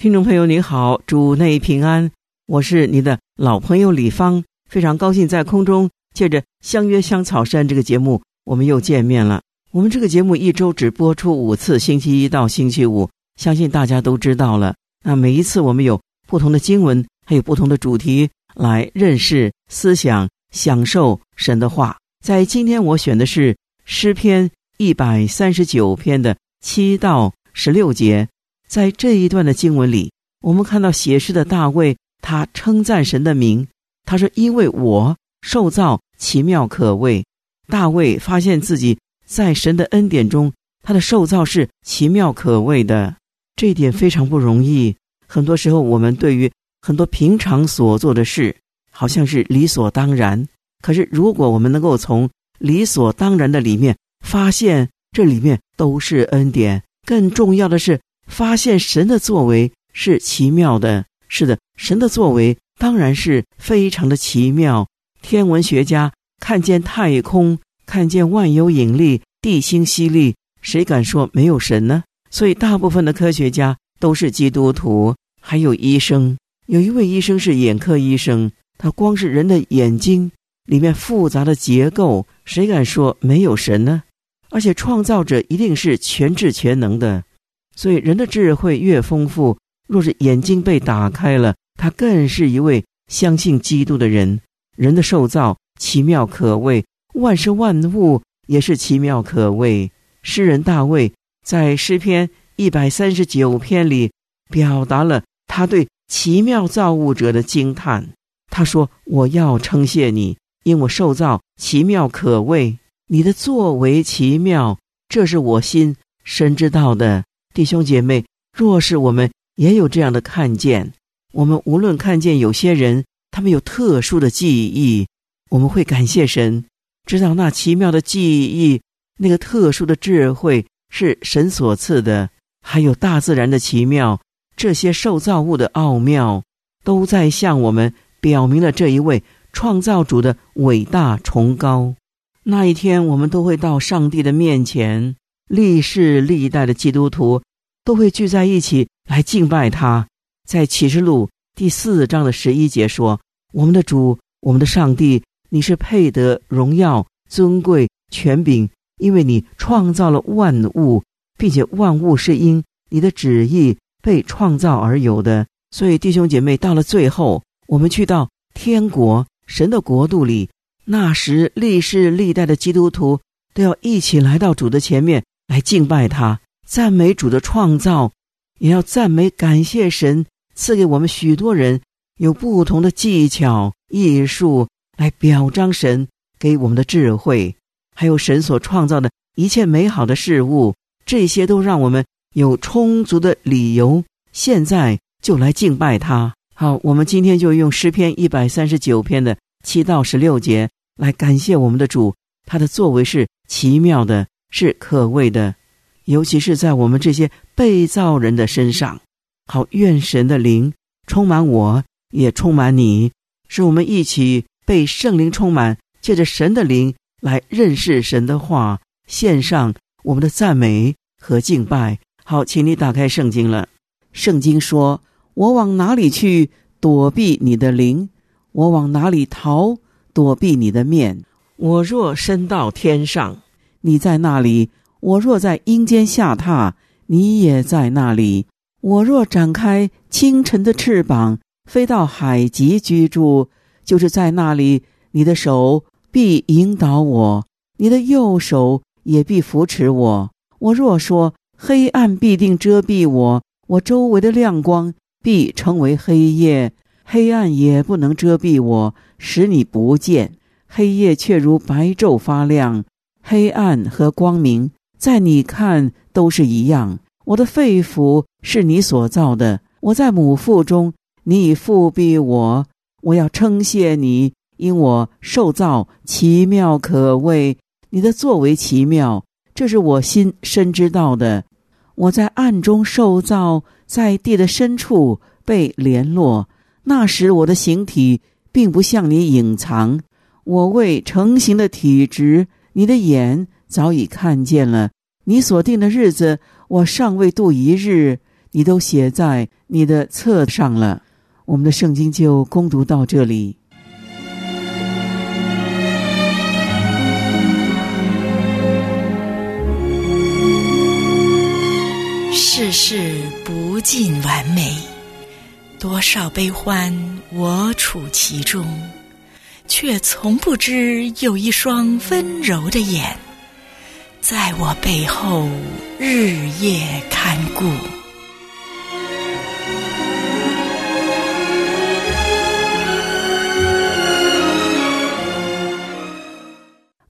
听众朋友您好，主内平安，我是你的老朋友李芳，非常高兴在空中借着相约香草山这个节目，我们又见面了。我们这个节目一周只播出五次，星期一到星期五，相信大家都知道了。那每一次我们有不同的经文，还有不同的主题来认识思想。享受神的话，在今天我选的是诗篇一百三十九篇的七到十六节。在这一段的经文里，我们看到写诗的大卫，他称赞神的名。他说：“因为我受造奇妙可畏。”大卫发现自己在神的恩典中，他的受造是奇妙可畏的。这一点非常不容易。很多时候，我们对于很多平常所做的事。好像是理所当然，可是如果我们能够从理所当然的里面发现这里面都是恩典，更重要的是发现神的作为是奇妙的。是的，神的作为当然是非常的奇妙。天文学家看见太空，看见万有引力、地心吸力，谁敢说没有神呢？所以，大部分的科学家都是基督徒，还有医生。有一位医生是眼科医生。他光是人的眼睛里面复杂的结构，谁敢说没有神呢？而且创造者一定是全智全能的，所以人的智慧越丰富，若是眼睛被打开了，他更是一位相信基督的人。人的受造奇妙可畏，万事万物也是奇妙可畏。诗人大卫在诗篇一百三十九篇里表达了他对奇妙造物者的惊叹。他说：“我要称谢你，因我受造奇妙可畏，你的作为奇妙，这是我心深知道的。弟兄姐妹，若是我们也有这样的看见，我们无论看见有些人他们有特殊的记忆，我们会感谢神，知道那奇妙的记忆，那个特殊的智慧是神所赐的，还有大自然的奇妙，这些受造物的奥妙，都在向我们。”表明了这一位创造主的伟大崇高。那一天，我们都会到上帝的面前，历世历代的基督徒都会聚在一起来敬拜他。在启示录第四章的十一节说：“我们的主，我们的上帝，你是配得荣耀、尊贵、权柄，因为你创造了万物，并且万物是因你的旨意被创造而有的。”所以，弟兄姐妹，到了最后。我们去到天国神的国度里，那时历世历代的基督徒都要一起来到主的前面来敬拜他，赞美主的创造，也要赞美感谢神赐给我们许多人有不同的技巧艺术来表彰神给我们的智慧，还有神所创造的一切美好的事物，这些都让我们有充足的理由，现在就来敬拜他。好，我们今天就用诗篇一百三十九篇的七到十六节来感谢我们的主，他的作为是奇妙的，是可畏的，尤其是在我们这些被造人的身上。好，愿神的灵充满我，也充满你，使我们一起被圣灵充满，借着神的灵来认识神的话，献上我们的赞美和敬拜。好，请你打开圣经了，圣经说。我往哪里去躲避你的灵？我往哪里逃躲避你的面？我若升到天上，你在那里；我若在阴间下榻，你也在那里。我若展开清晨的翅膀，飞到海极居住，就是在那里，你的手必引导我，你的右手也必扶持我。我若说黑暗必定遮蔽我，我周围的亮光。必成为黑夜，黑暗也不能遮蔽我，使你不见。黑夜却如白昼发亮，黑暗和光明在你看都是一样。我的肺腑是你所造的，我在母腹中，你已复庇我。我要称谢你，因我受造奇妙可畏，你的作为奇妙，这是我心深知道的。我在暗中受造，在地的深处被联络。那时我的形体并不向你隐藏，我未成形的体质，你的眼早已看见了。你所定的日子，我尚未度一日，你都写在你的册上了。我们的圣经就攻读到这里。世事不尽完美，多少悲欢我处其中，却从不知有一双温柔的眼，在我背后日夜看顾。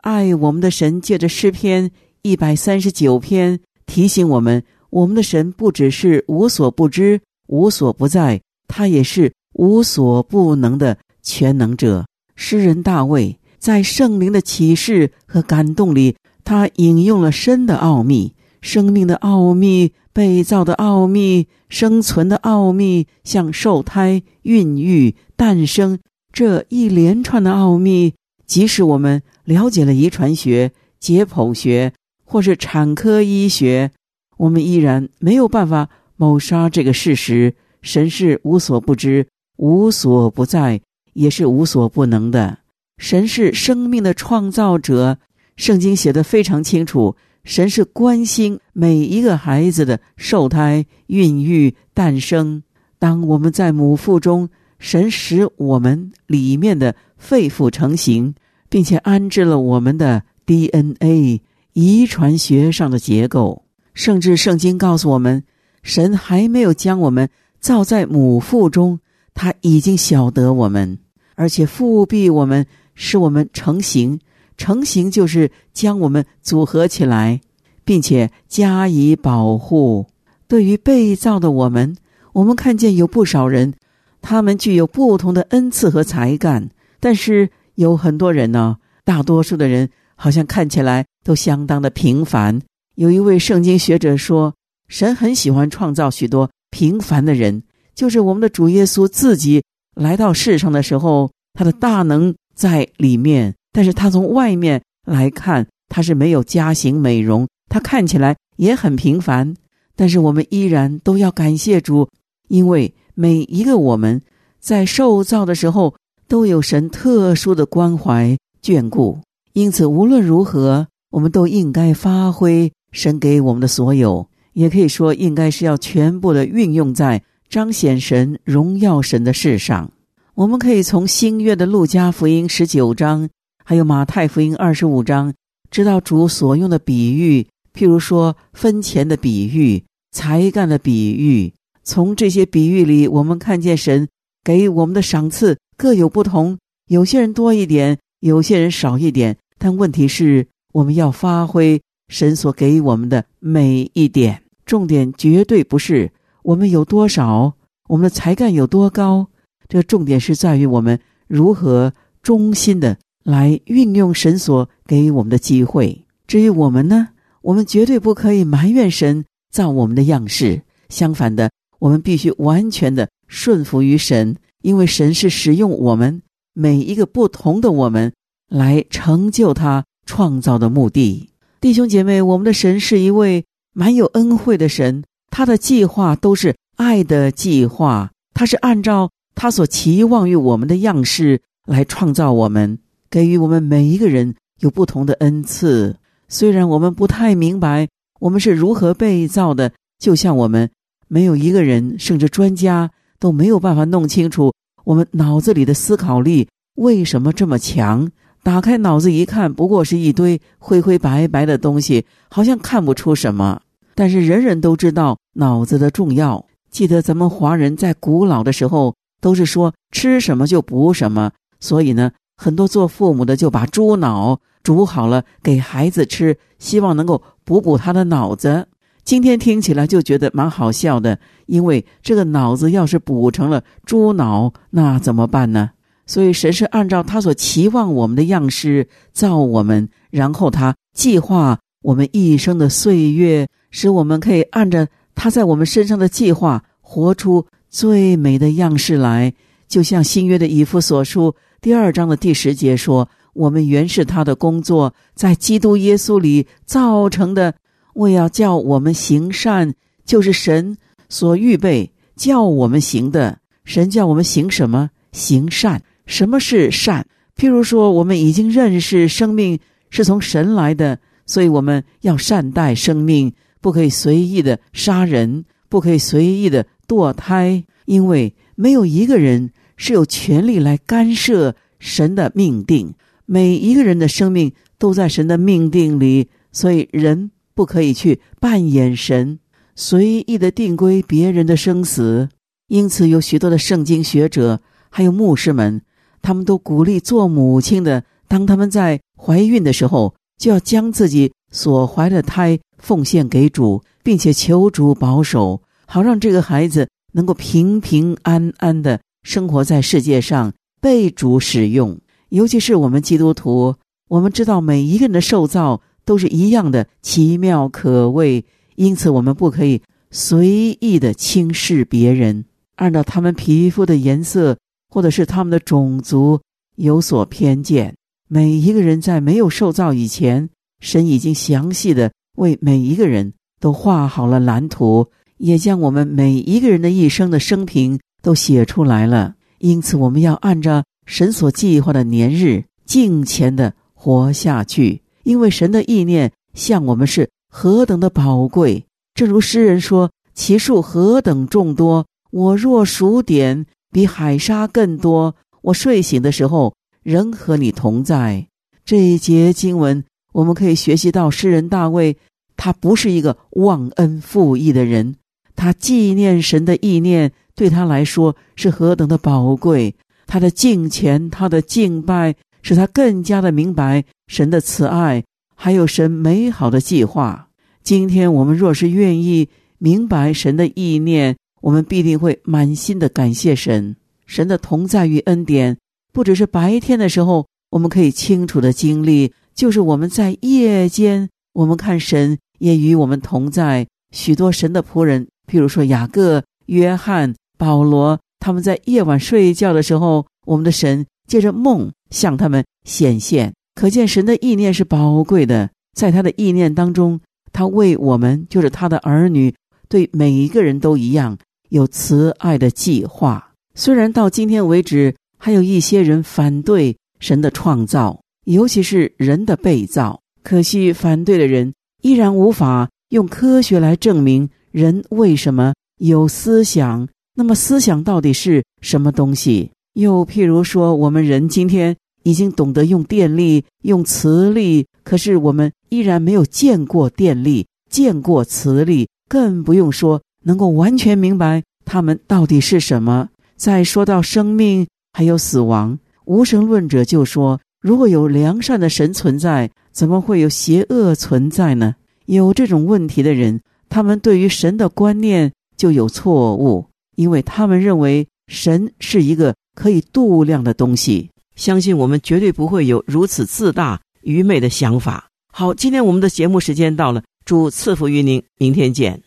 爱我们的神借着诗篇一百三十九篇提醒我们：我们的神不只是无所不知、无所不在，他也是无所不能的全能者。诗人大卫在圣灵的启示和感动里，他引用了神的奥秘、生命的奥秘、被造的奥秘、生存的奥秘，像受胎、孕育、诞生这一连串的奥秘。即使我们了解了遗传学、解剖学或是产科医学，我们依然没有办法谋杀这个事实：神是无所不知、无所不在，也是无所不能的。神是生命的创造者，圣经写的非常清楚。神是关心每一个孩子的受胎、孕育、诞生。当我们在母腹中，神使我们里面的。肺腑成型，并且安置了我们的 DNA 遗传学上的结构。甚至圣经告诉我们，神还没有将我们造在母腹中，他已经晓得我们，而且复庇我们，使我们成型。成型就是将我们组合起来，并且加以保护。对于被造的我们，我们看见有不少人，他们具有不同的恩赐和才干。但是有很多人呢，大多数的人好像看起来都相当的平凡。有一位圣经学者说，神很喜欢创造许多平凡的人，就是我们的主耶稣自己来到世上的时候，他的大能在里面，但是他从外面来看，他是没有加型美容，他看起来也很平凡。但是我们依然都要感谢主，因为每一个我们在受造的时候。都有神特殊的关怀眷顾，因此无论如何，我们都应该发挥神给我们的所有，也可以说应该是要全部的运用在彰显神、荣耀神的事上。我们可以从新约的路加福音十九章，还有马太福音二十五章，知道主所用的比喻，譬如说分钱的比喻、才干的比喻。从这些比喻里，我们看见神给我们的赏赐。各有不同，有些人多一点，有些人少一点。但问题是，我们要发挥神所给我们的每一点。重点绝对不是我们有多少，我们的才干有多高。这个重点是在于我们如何忠心的来运用神所给予我们的机会。至于我们呢，我们绝对不可以埋怨神造我们的样式。相反的，我们必须完全的顺服于神。因为神是使用我们每一个不同的我们来成就他创造的目的，弟兄姐妹，我们的神是一位蛮有恩惠的神，他的计划都是爱的计划，他是按照他所期望于我们的样式来创造我们，给予我们每一个人有不同的恩赐。虽然我们不太明白我们是如何被造的，就像我们没有一个人，甚至专家。都没有办法弄清楚我们脑子里的思考力为什么这么强。打开脑子一看，不过是一堆灰灰白白的东西，好像看不出什么。但是人人都知道脑子的重要。记得咱们华人在古老的时候都是说吃什么就补什么，所以呢，很多做父母的就把猪脑煮好了给孩子吃，希望能够补补他的脑子。今天听起来就觉得蛮好笑的，因为这个脑子要是补成了猪脑，那怎么办呢？所以神是按照他所期望我们的样式造我们，然后他计划我们一生的岁月，使我们可以按着他在我们身上的计划，活出最美的样式来。就像新约的以弗所书第二章的第十节说：“我们原是他的工作，在基督耶稣里造成的，为要叫我们行善，就是神所预备叫我们行的。神叫我们行什么？行善。”什么是善？譬如说，我们已经认识生命是从神来的，所以我们要善待生命，不可以随意的杀人，不可以随意的堕胎，因为没有一个人是有权利来干涉神的命定。每一个人的生命都在神的命定里，所以人不可以去扮演神，随意的定规别人的生死。因此，有许多的圣经学者还有牧师们。他们都鼓励做母亲的，当他们在怀孕的时候，就要将自己所怀的胎奉献给主，并且求主保守，好让这个孩子能够平平安安的生活在世界上，被主使用。尤其是我们基督徒，我们知道每一个人的受造都是一样的奇妙可畏，因此我们不可以随意的轻视别人，按照他们皮肤的颜色。或者是他们的种族有所偏见。每一个人在没有受造以前，神已经详细的为每一个人都画好了蓝图，也将我们每一个人的一生的生平都写出来了。因此，我们要按照神所计划的年日，尽前的活下去。因为神的意念向我们是何等的宝贵，正如诗人说：“其数何等众多，我若数点。”比海沙更多。我睡醒的时候，仍和你同在。这一节经文，我们可以学习到诗人大卫，他不是一个忘恩负义的人。他纪念神的意念，对他来说是何等的宝贵。他的敬虔，他的敬拜，使他更加的明白神的慈爱，还有神美好的计划。今天我们若是愿意明白神的意念，我们必定会满心的感谢神，神的同在与恩典，不只是白天的时候我们可以清楚的经历，就是我们在夜间，我们看神也与我们同在。许多神的仆人，譬如说雅各、约翰、保罗，他们在夜晚睡觉的时候，我们的神借着梦向他们显现。可见神的意念是宝贵的，在他的意念当中，他为我们，就是他的儿女，对每一个人都一样。有慈爱的计划，虽然到今天为止，还有一些人反对神的创造，尤其是人的被造。可惜，反对的人依然无法用科学来证明人为什么有思想。那么，思想到底是什么东西？又譬如说，我们人今天已经懂得用电力、用磁力，可是我们依然没有见过电力、见过磁力，更不用说。能够完全明白他们到底是什么。再说到生命还有死亡，无神论者就说：如果有良善的神存在，怎么会有邪恶存在呢？有这种问题的人，他们对于神的观念就有错误，因为他们认为神是一个可以度量的东西。相信我们绝对不会有如此自大愚昧的想法。好，今天我们的节目时间到了，祝赐福于您，明天见。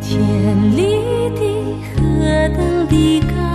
天里的何等的高。